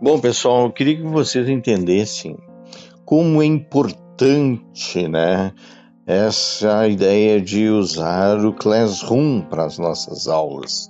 Bom, pessoal, eu queria que vocês entendessem como é importante, né, essa ideia de usar o Classroom para as nossas aulas.